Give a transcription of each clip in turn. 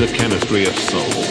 The chemistry of souls.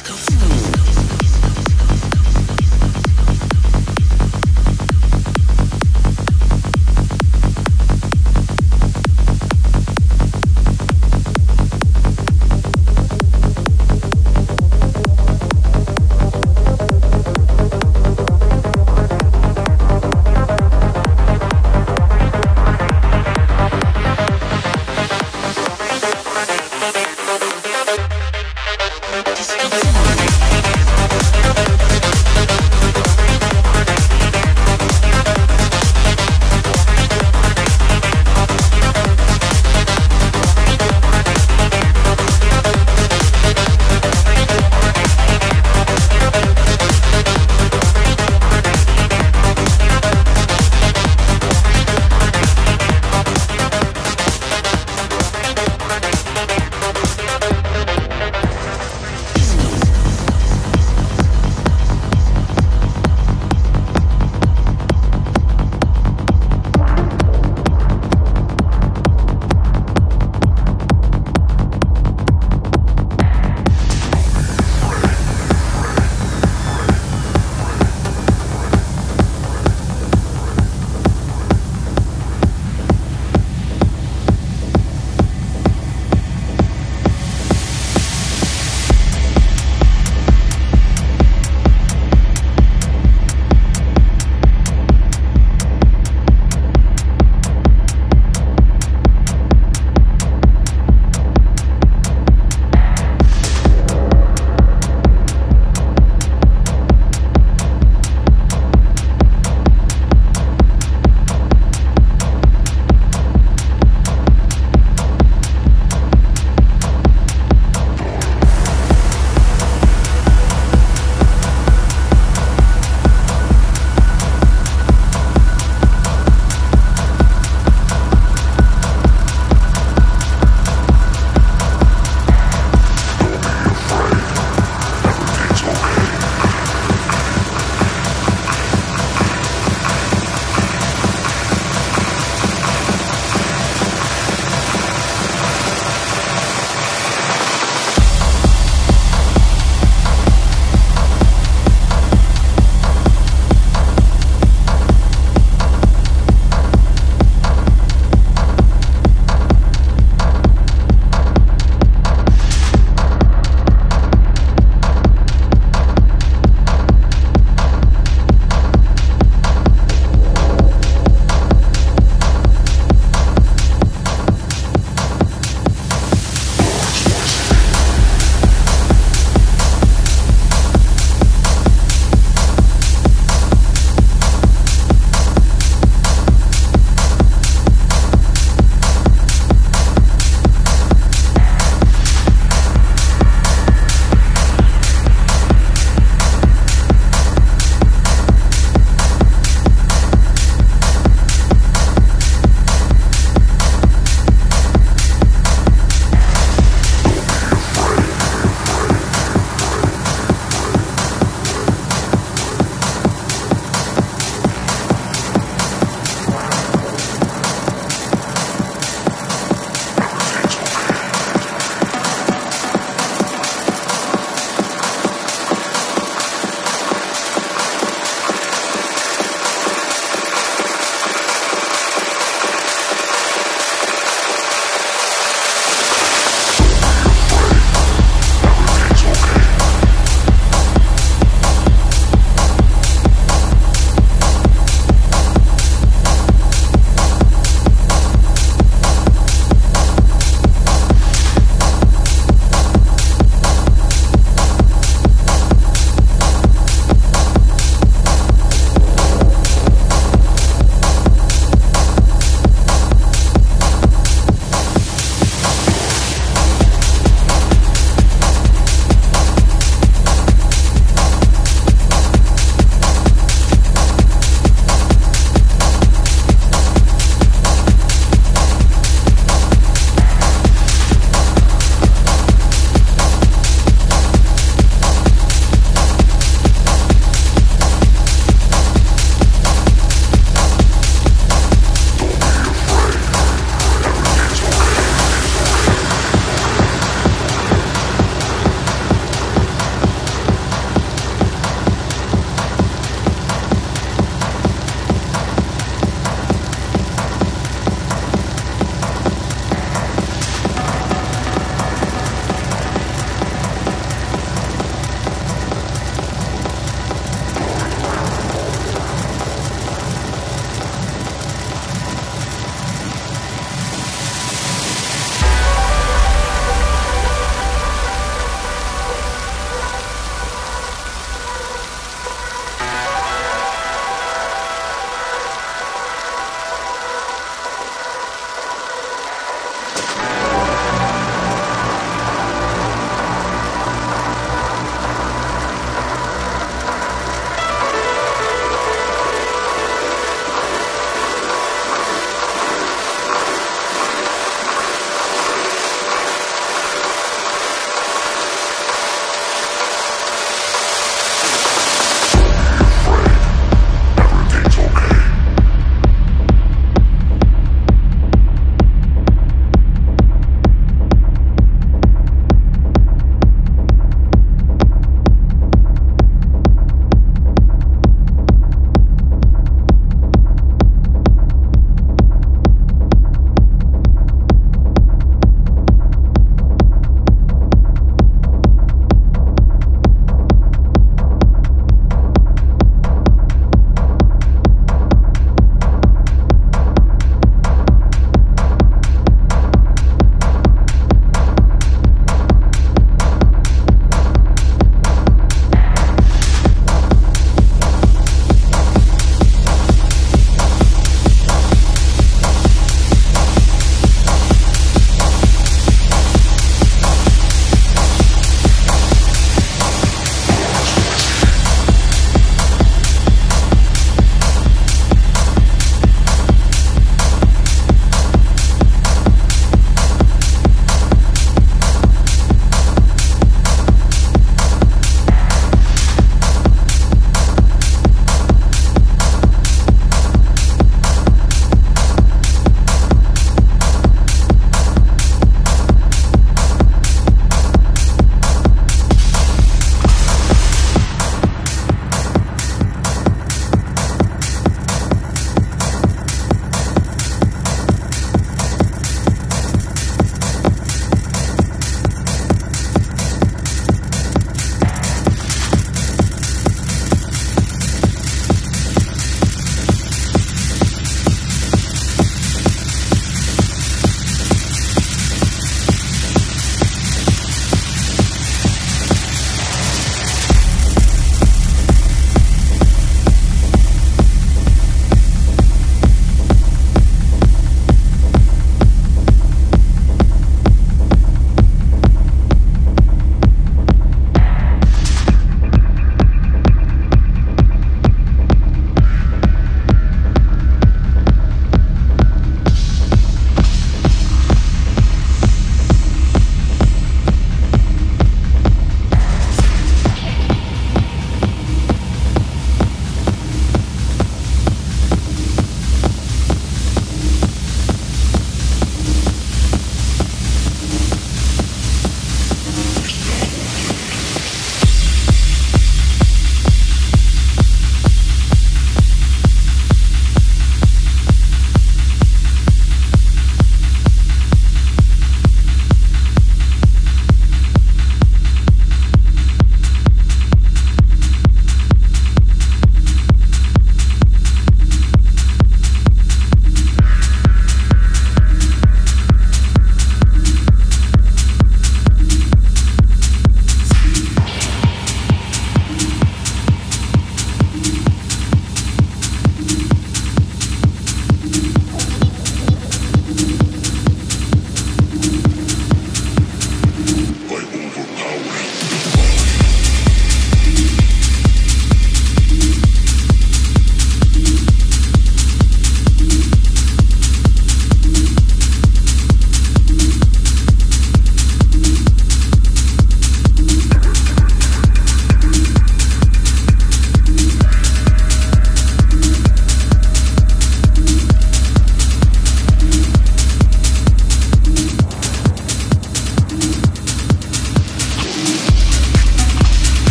Let's go.